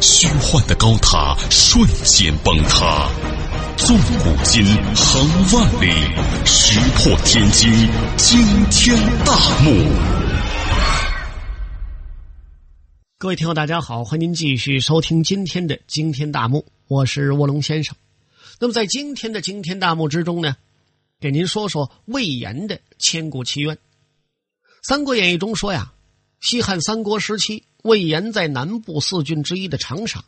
虚幻的高塔瞬间崩塌，纵古今，横万里，石破天惊，惊天大幕。各位听友，大家好，欢迎您继续收听今天的惊天大幕，我是卧龙先生。那么在今天的惊天大幕之中呢，给您说说魏延的千古奇冤。《三国演义》中说呀，西汉三国时期。魏延在南部四郡之一的长沙，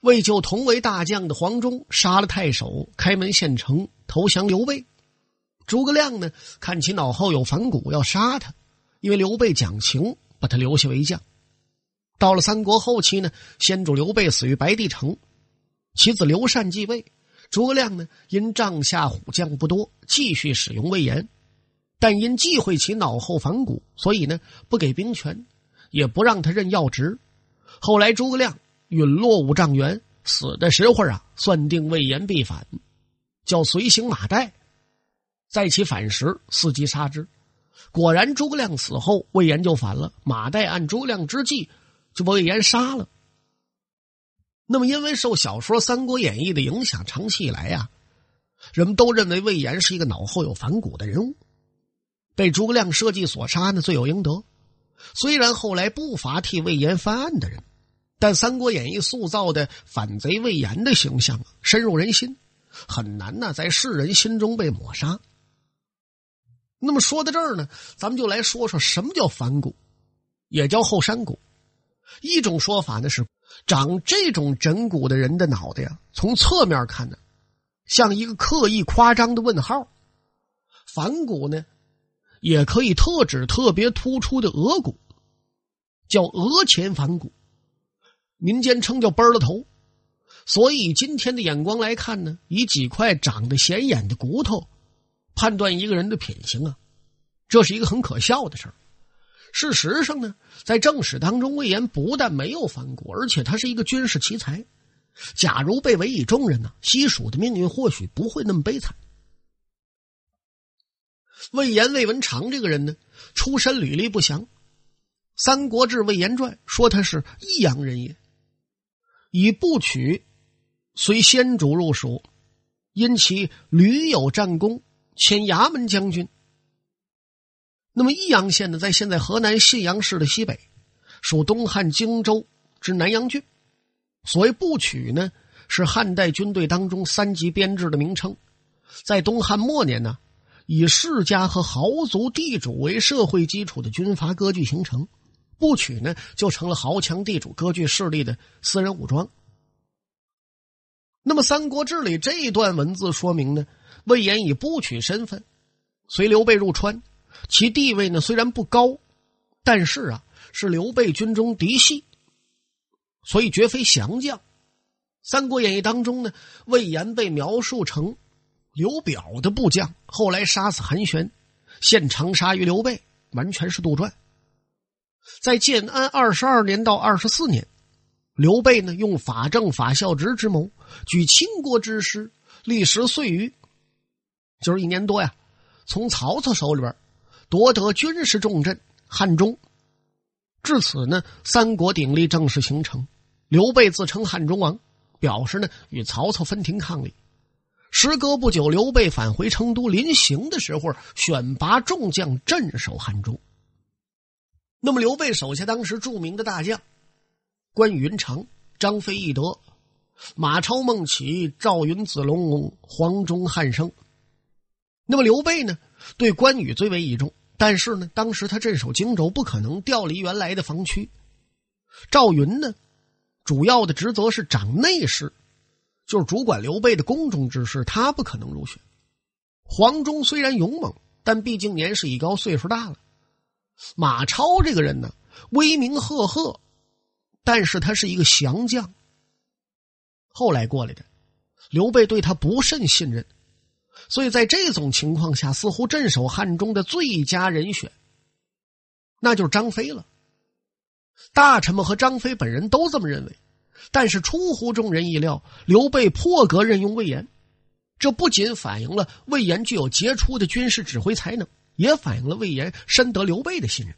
为救同为大将的黄忠，杀了太守，开门献城投降刘备。诸葛亮呢，看其脑后有反骨，要杀他，因为刘备讲情，把他留下为将。到了三国后期呢，先主刘备死于白帝城，其子刘禅继位。诸葛亮呢，因帐下虎将不多，继续使用魏延，但因忌讳其脑后反骨，所以呢，不给兵权。也不让他任要职。后来诸葛亮陨落五丈原，死的时候啊，算定魏延必反，叫随行马岱，在其反时伺机杀之。果然，诸葛亮死后，魏延就反了。马岱按诸葛亮之计，就把魏延杀了。那么，因为受小说《三国演义》的影响，长期以来呀，人们都认为魏延是一个脑后有反骨的人物，被诸葛亮设计所杀呢，罪有应得。虽然后来不乏替魏延翻案的人，但《三国演义》塑造的反贼魏延的形象深入人心，很难呢在世人心中被抹杀。那么说到这儿呢，咱们就来说说什么叫反骨，也叫后山骨。一种说法呢是，长这种枕骨的人的脑袋呀，从侧面看呢，像一个刻意夸张的问号。反骨呢？也可以特指特别突出的额骨，叫额前反骨，民间称叫“奔了头”。所以今天的眼光来看呢，以几块长得显眼的骨头判断一个人的品行啊，这是一个很可笑的事儿。事实上呢，在正史当中，魏延不但没有反骨，而且他是一个军事奇才。假如被委以重任呢，西蜀的命运或许不会那么悲惨。魏延、魏文长这个人呢，出身履历不详，《三国志·魏延传》说他是益阳人也，以部曲随先主入蜀，因其屡有战功，迁衙门将军。那么益阳县呢，在现在河南信阳市的西北，属东汉荆州之南阳郡。所谓部曲呢，是汉代军队当中三级编制的名称，在东汉末年呢。以世家和豪族地主为社会基础的军阀割据形成，部曲呢就成了豪强地主割据势力的私人武装。那么《三国志》里这一段文字说明呢，魏延以部曲身份随刘备入川，其地位呢虽然不高，但是啊是刘备军中嫡系，所以绝非降将。《三国演义》当中呢，魏延被描述成。刘表的部将后来杀死韩玄，献长沙于刘备，完全是杜撰。在建安二十二年到二十四年，刘备呢用法正法孝直之谋，举倾国之师，历时岁余，就是一年多呀，从曹操手里边夺得军事重镇汉中。至此呢，三国鼎立正式形成。刘备自称汉中王，表示呢与曹操分庭抗礼。时隔不久，刘备返回成都，临行的时候选拔众将镇守汉中。那么，刘备手下当时著名的大将关、云长、张飞、翼德、马超、孟起、赵云、子龙、黄忠、汉升。那么，刘备呢，对关羽最为倚重，但是呢，当时他镇守荆州，不可能调离原来的防区。赵云呢，主要的职责是掌内侍。就是主管刘备的宫中之事，他不可能入选。黄忠虽然勇猛，但毕竟年事已高，岁数大了。马超这个人呢，威名赫赫，但是他是一个降将。后来过来的，刘备对他不甚信任，所以在这种情况下，似乎镇守汉中的最佳人选，那就是张飞了。大臣们和张飞本人都这么认为，但是出乎众人意料，刘备破格任用魏延。这不仅反映了魏延具有杰出的军事指挥才能，也反映了魏延深得刘备的信任。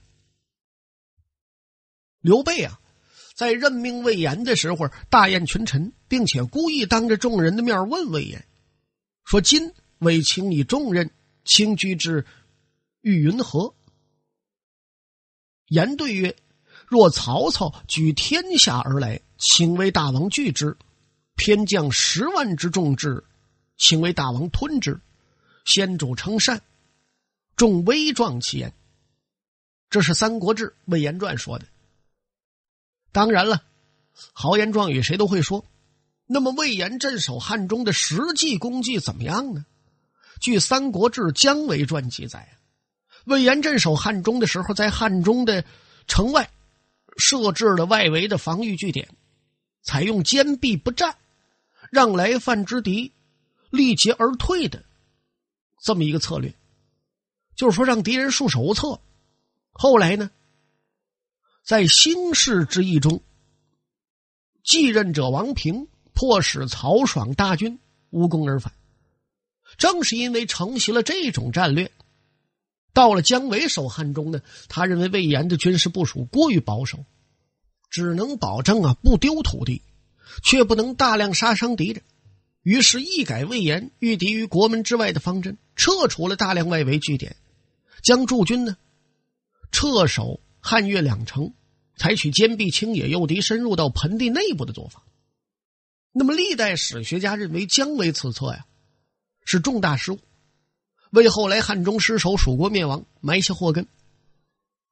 刘备啊，在任命魏延的时候大宴群臣，并且故意当着众人的面问魏延：“说今为卿以重任，卿居之欲云何？”言对曰：“若曹操举天下而来，请为大王拒之；偏将十万之众至。”请为大王吞之，先主称善，重威壮其言。这是《三国志·魏延传》说的。当然了，豪言壮语谁都会说。那么魏延镇守汉中的实际功绩怎么样呢？据《三国志·姜维传》记载，魏延镇守汉中的时候，在汉中的城外设置了外围的防御据点，采用坚壁不战，让来犯之敌。力竭而退的这么一个策略，就是说让敌人束手无策。后来呢，在兴士之役中，继任者王平迫使曹爽大军无功而返。正是因为承袭了这种战略，到了姜维守汉中呢，他认为魏延的军事部署过于保守，只能保证啊不丢土地，却不能大量杀伤敌人。于是，一改魏延御敌于国门之外的方针，撤除了大量外围据点，将驻军呢撤守汉越两城，采取坚壁清野、诱敌深入到盆地内部的做法。那么，历代史学家认为姜维此策呀是重大失误，为后来汉中失守、蜀国灭亡埋下祸根。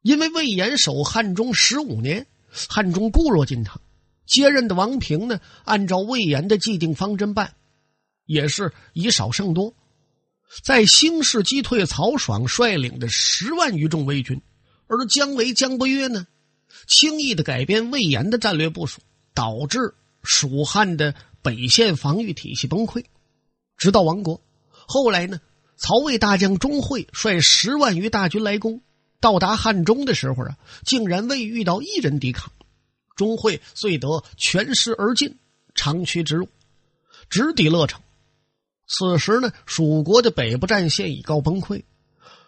因为魏延守汉中十五年，汉中固若金汤，接任的王平呢，按照魏延的既定方针办。也是以少胜多，在兴士击退曹爽率领的十万余众魏军，而姜维、姜伯约呢，轻易的改变魏延的战略部署，导致蜀汉的北线防御体系崩溃，直到亡国。后来呢，曹魏大将钟会率十万余大军来攻，到达汉中的时候啊，竟然未遇到一人抵抗，钟会遂得全师而进，长驱直入，直抵乐城。此时呢，蜀国的北部战线已告崩溃，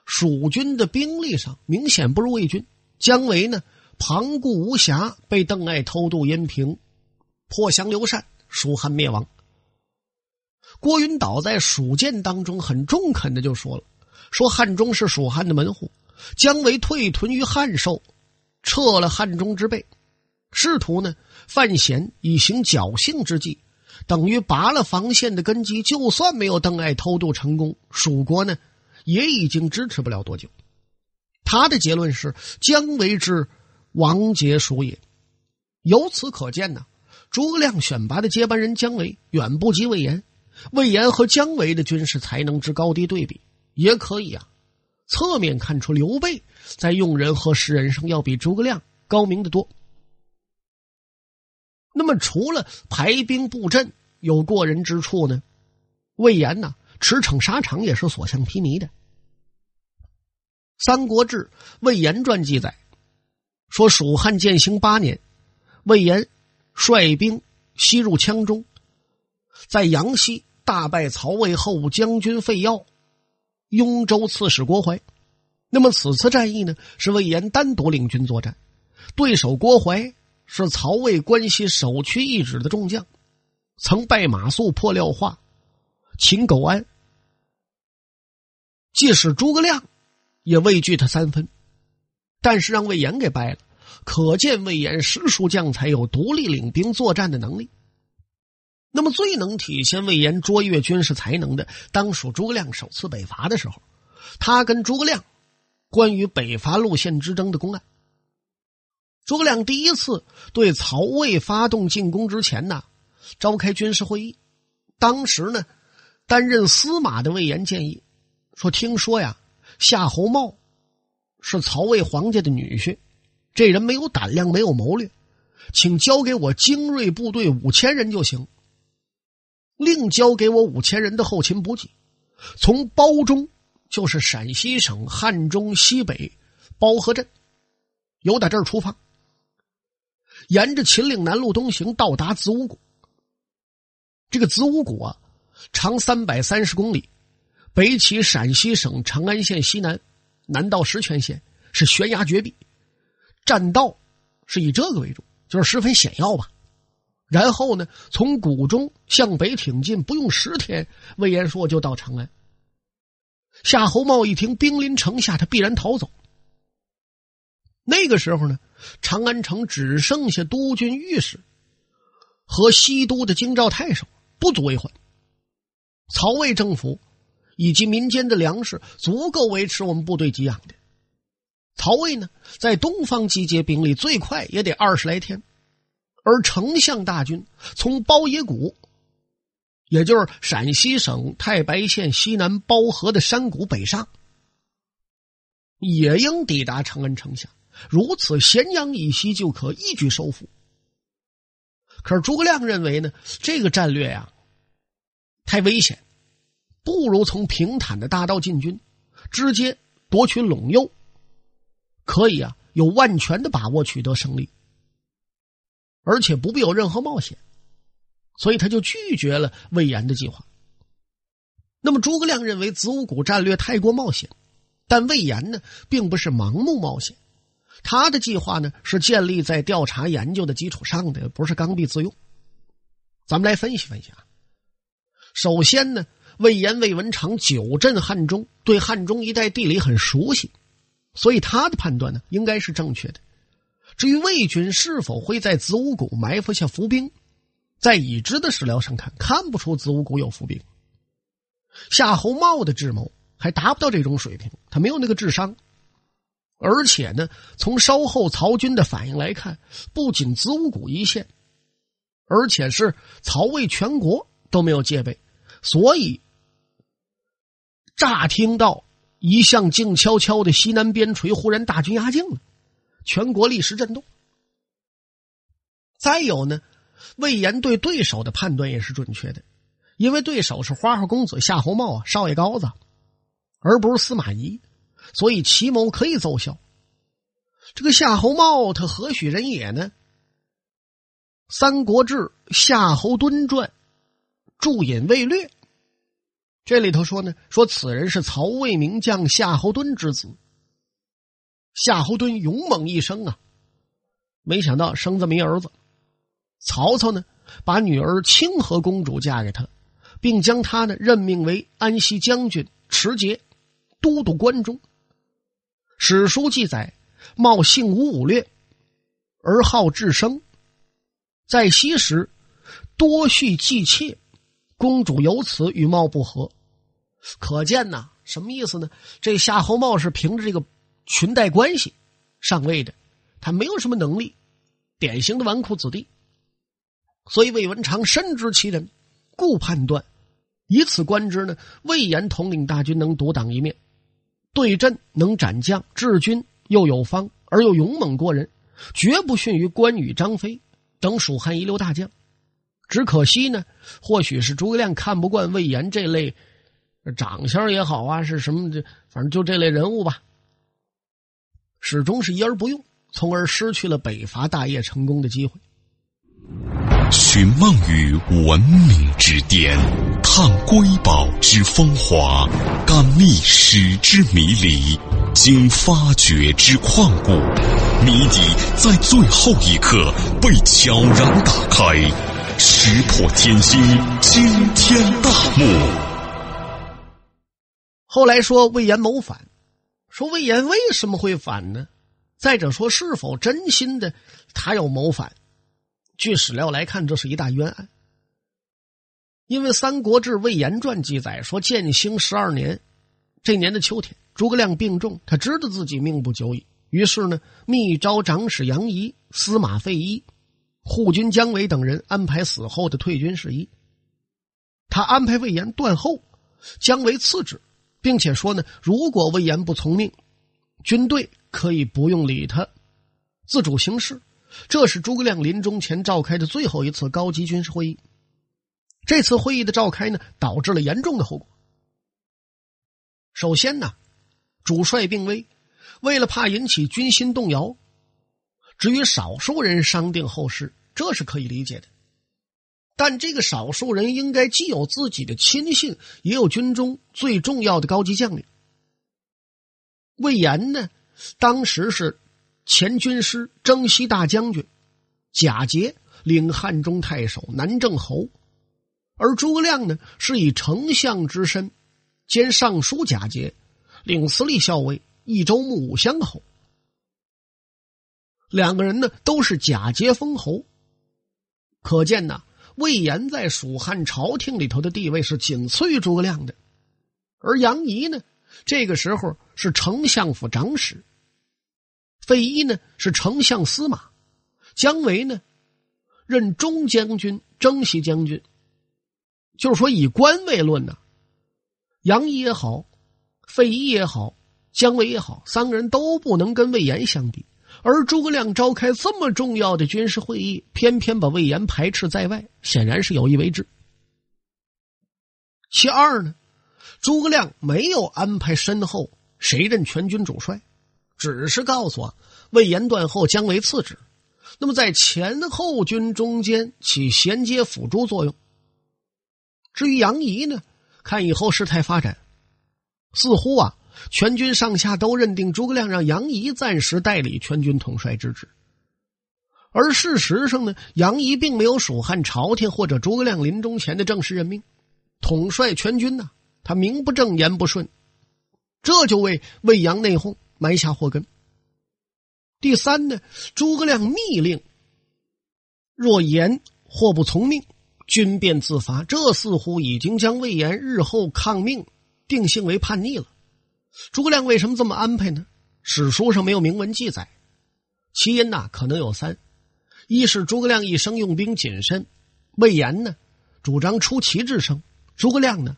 蜀军的兵力上明显不如魏军。姜维呢，旁顾无暇，被邓艾偷渡阴平，破降刘禅，蜀汉灭亡。郭云岛在《蜀剑》当中很中肯的就说了：“说汉中是蜀汉的门户，姜维退屯于汉寿，撤了汉中之备，试图呢范闲以行侥幸之计。”等于拔了防线的根基，就算没有邓艾偷渡成功，蜀国呢也已经支持不了多久。他的结论是：姜维之王杰蜀也。由此可见呢，诸葛亮选拔的接班人姜维远不及魏延。魏延和姜维的军事才能之高低对比，也可以啊，侧面看出刘备在用人和识人上要比诸葛亮高明的多。那么，除了排兵布阵有过人之处呢，魏延呢驰骋沙场也是所向披靡的。《三国志·魏延传》记载说，蜀汉建兴八年，魏延率兵西入羌中，在阳西大败曹魏后将军费耀、雍州刺史郭淮。那么，此次战役呢，是魏延单独领军作战，对手郭淮。是曹魏关西首屈一指的众将，曾拜马谡、破廖化、秦苟安，即使诸葛亮也畏惧他三分，但是让魏延给败了，可见魏延实属将才，有独立领兵作战的能力。那么最能体现魏延卓越军事才能的，当属诸葛亮首次北伐的时候，他跟诸葛亮关于北伐路线之争的公案。诸葛亮第一次对曹魏发动进攻之前呢，召开军事会议。当时呢，担任司马的魏延建议说：“听说呀，夏侯茂是曹魏皇家的女婿，这人没有胆量，没有谋略，请交给我精锐部队五千人就行。”另交给我五千人的后勤补给，从包中，就是陕西省汉中西北包河镇，由打这儿出发，沿着秦岭南路东行，到达子午谷。这个子午谷啊，长三百三十公里，北起陕西省长安县西南，南到石泉县，是悬崖绝壁，栈道是以这个为主，就是十分险要吧。然后呢，从谷中向北挺进，不用十天，魏延说就到长安。夏侯茂一听兵临城下，他必然逃走。那个时候呢，长安城只剩下督军御史和西都的京兆太守，不足为患。曹魏政府以及民间的粮食足够维持我们部队给养的。曹魏呢，在东方集结兵力，最快也得二十来天。而丞相大军从包野谷，也就是陕西省太白县西南包河的山谷北上，也应抵达长安城下。如此，咸阳以西就可一举收复。可是诸葛亮认为呢，这个战略呀太危险，不如从平坦的大道进军，直接夺取陇右，可以啊有万全的把握取得胜利。而且不必有任何冒险，所以他就拒绝了魏延的计划。那么诸葛亮认为子午谷战略太过冒险，但魏延呢并不是盲目冒险，他的计划呢是建立在调查研究的基础上的，不是刚愎自用。咱们来分析分析啊。首先呢，魏延、魏文长久镇汉中，对汉中一带地理很熟悉，所以他的判断呢应该是正确的。至于魏军是否会在子午谷埋伏下伏兵，在已知的史料上看，看不出子午谷有伏兵。夏侯茂的智谋还达不到这种水平，他没有那个智商。而且呢，从稍后曹军的反应来看，不仅子午谷一线，而且是曹魏全国都没有戒备，所以乍听到一向静悄悄的西南边陲忽然大军压境了。全国历史震动。再有呢，魏延对对手的判断也是准确的，因为对手是花花公子夏侯茂啊，少爷高子，而不是司马懿，所以奇谋可以奏效。这个夏侯茂他何许人也呢？《三国志·夏侯惇传》注引魏略，这里头说呢，说此人是曹魏名将夏侯惇之子。夏侯惇勇猛一生啊，没想到生这么一儿子。曹操呢，把女儿清河公主嫁给他，并将他呢任命为安西将军、持节、都督关中。史书记载，茂性无武略，而好治生，在西时多蓄妓妾，公主由此与茂不和。可见呐，什么意思呢？这夏侯茂是凭着这个。裙带关系上位的，他没有什么能力，典型的纨绔子弟。所以魏文长深知其人，故判断以此观之呢，魏延统领大军能独当一面，对阵能斩将，治军又有方，而又勇猛过人，绝不逊于关羽、张飞等蜀汉一流大将。只可惜呢，或许是诸葛亮看不惯魏延这类长相也好啊，是什么这反正就这类人物吧。始终是一而不用，从而失去了北伐大业成功的机会。寻梦于文明之巅，探瑰宝之风华，感历史之迷离，经发掘之旷古，谜底在最后一刻被悄然打开，石破天惊，惊天大幕。后来说魏延谋反。说魏延为什么会反呢？再者说，是否真心的他要谋反？据史料来看，这是一大冤案。因为《三国志·魏延传》记载说，建兴十二年，这年的秋天，诸葛亮病重，他知道自己命不久矣，于是呢，密招长史杨仪、司马费祎、护军姜维等人安排死后的退军事宜。他安排魏延断后，姜维次之。并且说呢，如果魏延不从命，军队可以不用理他，自主行事。这是诸葛亮临终前召开的最后一次高级军事会议。这次会议的召开呢，导致了严重的后果。首先呢，主帅病危，为了怕引起军心动摇，只与少数人商定后事，这是可以理解的。但这个少数人应该既有自己的亲信，也有军中最重要的高级将领。魏延呢，当时是前军师征西大将军，贾节领汉中太守、南郑侯，而诸葛亮呢，是以丞相之身兼尚书贾节，领司隶校尉、益州牧五乡侯。两个人呢，都是贾节封侯，可见呢。魏延在蜀汉朝廷里头的地位是仅次于诸葛亮的，而杨仪呢，这个时候是丞相府长史；费祎呢是丞相司马；姜维呢任中将军、征西将军。就是说，以官位论呢，杨仪也好，费祎也好，姜维也好，三个人都不能跟魏延相比。而诸葛亮召开这么重要的军事会议，偏偏把魏延排斥在外，显然是有意为之。其二呢，诸葛亮没有安排身后谁任全军主帅，只是告诉啊魏延断后，姜维次之。那么在前后军中间起衔接辅助作用。至于杨仪呢，看以后事态发展，似乎啊。全军上下都认定诸葛亮让杨仪暂时代理全军统帅之职，而事实上呢，杨仪并没有蜀汉朝廷或者诸葛亮临终前的正式任命，统帅全军呢，他名不正言不顺，这就为魏阳内讧埋下祸根。第三呢，诸葛亮密令，若言或不从命，军便自罚，这似乎已经将魏延日后抗命定性为叛逆了。诸葛亮为什么这么安排呢？史书上没有明文记载，其因呐可能有三：一是诸葛亮一生用兵谨慎，魏延呢主张出奇制胜，诸葛亮呢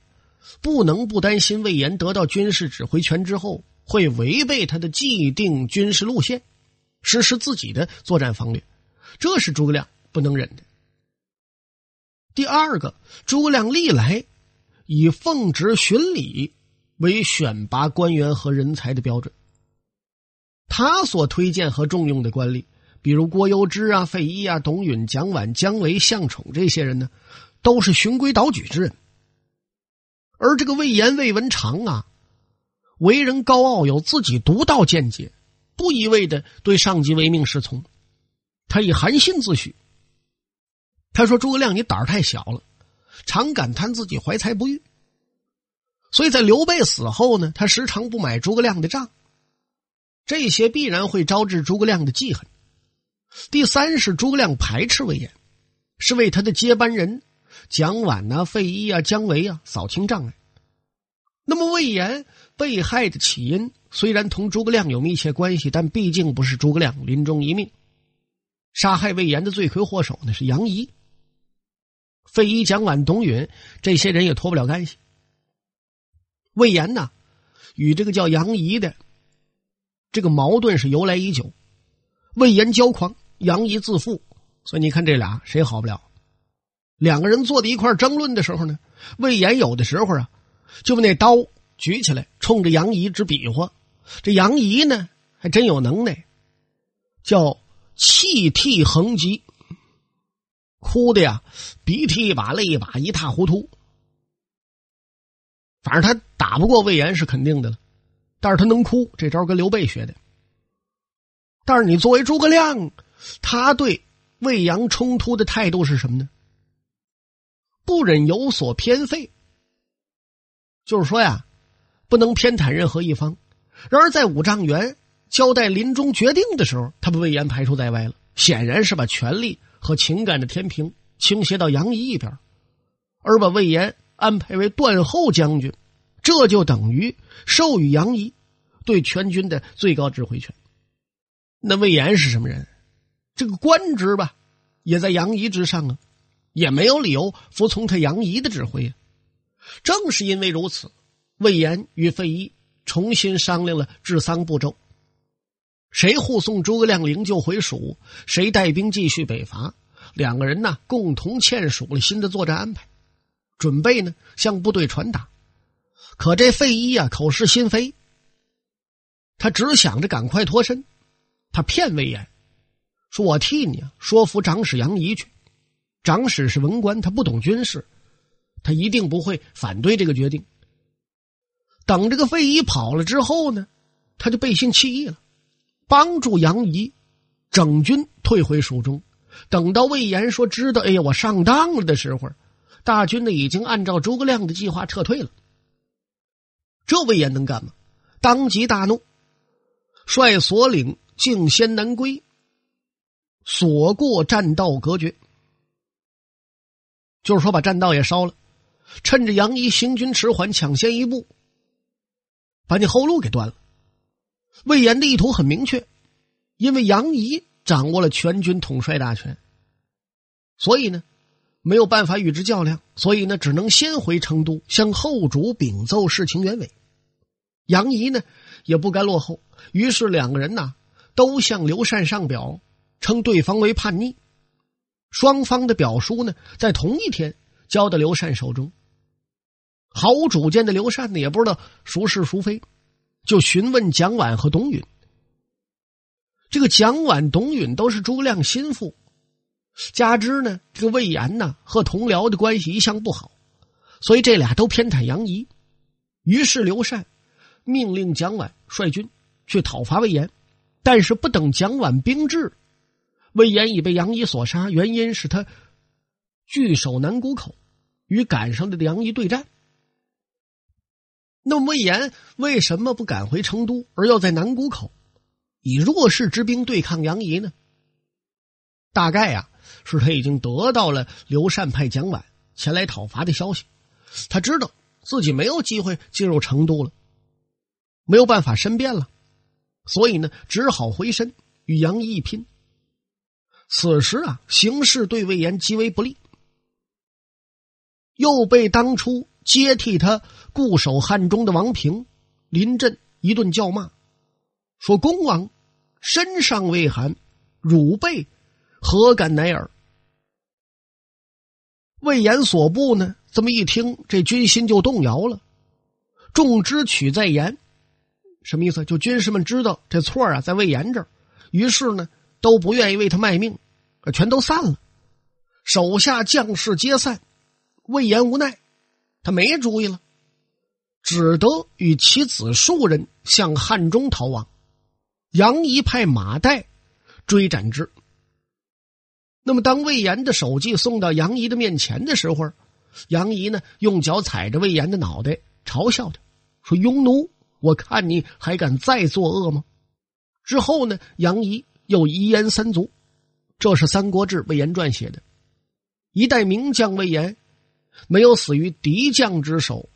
不能不担心魏延得到军事指挥权之后会违背他的既定军事路线，实施自己的作战方略，这是诸葛亮不能忍的。第二个，诸葛亮历来以奉旨巡礼。为选拔官员和人才的标准。他所推荐和重用的官吏，比如郭攸之啊、费祎啊、董允、蒋琬、姜维、向宠这些人呢，都是循规蹈矩之人。而这个魏延、魏文长啊，为人高傲，有自己独到见解，不一味的对上级唯命是从。他以韩信自诩，他说：“诸葛亮，你胆儿太小了，常感叹自己怀才不遇。”所以在刘备死后呢，他时常不买诸葛亮的账，这些必然会招致诸葛亮的记恨。第三是诸葛亮排斥魏延，是为他的接班人蒋琬呐、费祎啊、姜维啊扫清障碍。那么魏延被害的起因虽然同诸葛亮有密切关系，但毕竟不是诸葛亮临终一命。杀害魏延的罪魁祸首呢是杨仪、费祎、蒋琬、董允这些人也脱不了干系。魏延呢，与这个叫杨仪的这个矛盾是由来已久。魏延骄狂，杨仪自负，所以你看这俩谁好不了？两个人坐在一块争论的时候呢，魏延有的时候啊，就把那刀举起来，冲着杨仪直比划。这杨仪呢，还真有能耐，叫气涕横疾，哭的呀，鼻涕一把泪一把，一塌糊涂。反正他打不过魏延是肯定的了，但是他能哭，这招跟刘备学的。但是你作为诸葛亮，他对魏阳冲突的态度是什么呢？不忍有所偏废，就是说呀，不能偏袒任何一方。然而在五丈原交代临终决定的时候，他把魏延排除在外了，显然是把权力和情感的天平倾斜到杨仪一边，而把魏延。安排为断后将军，这就等于授予杨仪对全军的最高指挥权。那魏延是什么人？这个官职吧，也在杨仪之上啊，也没有理由服从他杨仪的指挥啊。正是因为如此，魏延与费祎重新商量了治丧步骤：谁护送诸葛亮灵柩回蜀，谁带兵继续北伐。两个人呢，共同签署了新的作战安排。准备呢向部队传达。可这费祎啊，口是心非，他只想着赶快脱身。他骗魏延，说我替你啊说服长史杨仪去。长史是文官，他不懂军事，他一定不会反对这个决定。等这个费祎跑了之后呢，他就背信弃义了，帮助杨仪整军退回蜀中。等到魏延说知道，哎呀，我上当了的时候，大军呢已经按照诸葛亮的计划撤退了。这魏延能干吗？当即大怒，率所领径先南归，所过栈道隔绝，就是说把栈道也烧了，趁着杨仪行军迟缓，抢先一步，把你后路给断了。魏延的意图很明确，因为杨仪掌握了全军统帅大权，所以呢没有办法与之较量，所以呢只能先回成都向后主禀奏事情原委。杨仪呢也不甘落后，于是两个人呐都向刘禅上表，称对方为叛逆。双方的表书呢在同一天交到刘禅手中。毫无主见的刘禅呢也不知道孰是孰非，就询问蒋琬和董允。这个蒋琬、董允都是诸葛亮心腹，加之呢这个魏延呢和同僚的关系一向不好，所以这俩都偏袒杨仪。于是刘禅。命令蒋琬率军去讨伐魏延，但是不等蒋琬兵至，魏延已被杨仪所杀。原因是他据守南谷口，与赶上的杨仪对战。那么魏延为什么不赶回成都，而要在南谷口以弱势之兵对抗杨仪呢？大概呀，是他已经得到了刘禅派蒋琬前来讨伐的消息，他知道自己没有机会进入成都了。没有办法申辩了，所以呢，只好回身与杨仪一拼。此时啊，形势对魏延极为不利，又被当初接替他固守汉中的王平临阵一顿叫骂，说：“公王身上未寒，汝辈何敢乃尔？”魏延所部呢，这么一听，这军心就动摇了。众之取在延。什么意思？就军士们知道这错啊，在魏延这儿，于是呢都不愿意为他卖命，全都散了。手下将士皆散，魏延无奈，他没主意了，只得与其子数人向汉中逃亡。杨仪派马岱追斩之。那么，当魏延的首级送到杨仪的面前的时候，杨仪呢用脚踩着魏延的脑袋，嘲笑他说：“庸奴。”我看你还敢再作恶吗？之后呢？杨仪又遗言三族，这是《三国志·魏延传》写的。一代名将魏延，没有死于敌将之手，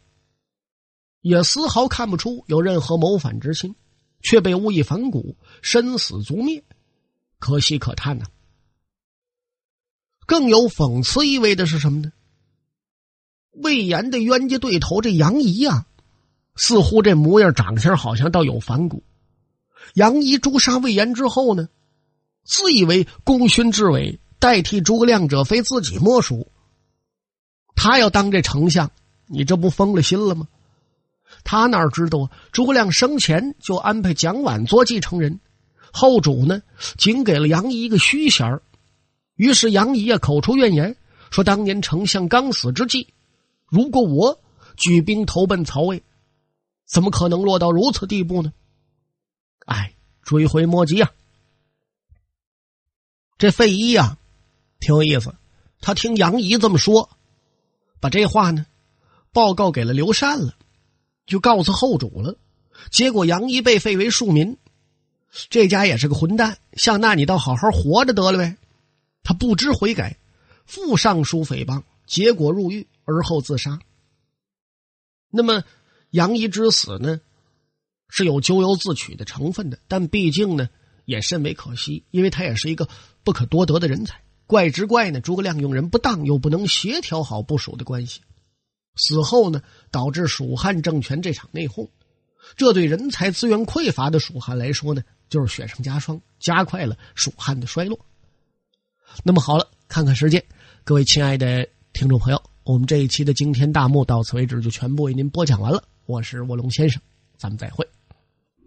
也丝毫看不出有任何谋反之心，却被误以反骨，身死族灭，可喜可叹呐。更有讽刺意味的是什么呢？魏延的冤家对头这杨仪呀。似乎这模样长相好像倒有反骨。杨仪诛杀魏延之后呢，自以为功勋至伟，代替诸葛亮者非自己莫属。他要当这丞相，你这不疯了心了吗？他哪知道？诸葛亮生前就安排蒋琬做继承人，后主呢，仅给了杨仪一个虚衔于是杨仪啊，口出怨言，说当年丞相刚死之际，如果我举兵投奔曹魏。怎么可能落到如此地步呢？哎，追悔莫及啊！这费祎啊，挺有意思。他听杨仪这么说，把这话呢报告给了刘禅了，就告诉后主了。结果杨仪被废为庶民，这家也是个混蛋。像那你倒好好活着得了呗。他不知悔改，复上书诽谤，结果入狱，而后自杀。那么。杨仪之死呢，是有咎由自取的成分的，但毕竟呢，也甚为可惜，因为他也是一个不可多得的人才。怪之怪呢，诸葛亮用人不当，又不能协调好部署的关系，死后呢，导致蜀汉政权这场内讧，这对人才资源匮乏的蜀汉来说呢，就是雪上加霜，加快了蜀汉的衰落。那么好了，看看时间，各位亲爱的听众朋友。我们这一期的惊天大幕到此为止，就全部为您播讲完了。我是卧龙先生，咱们再会。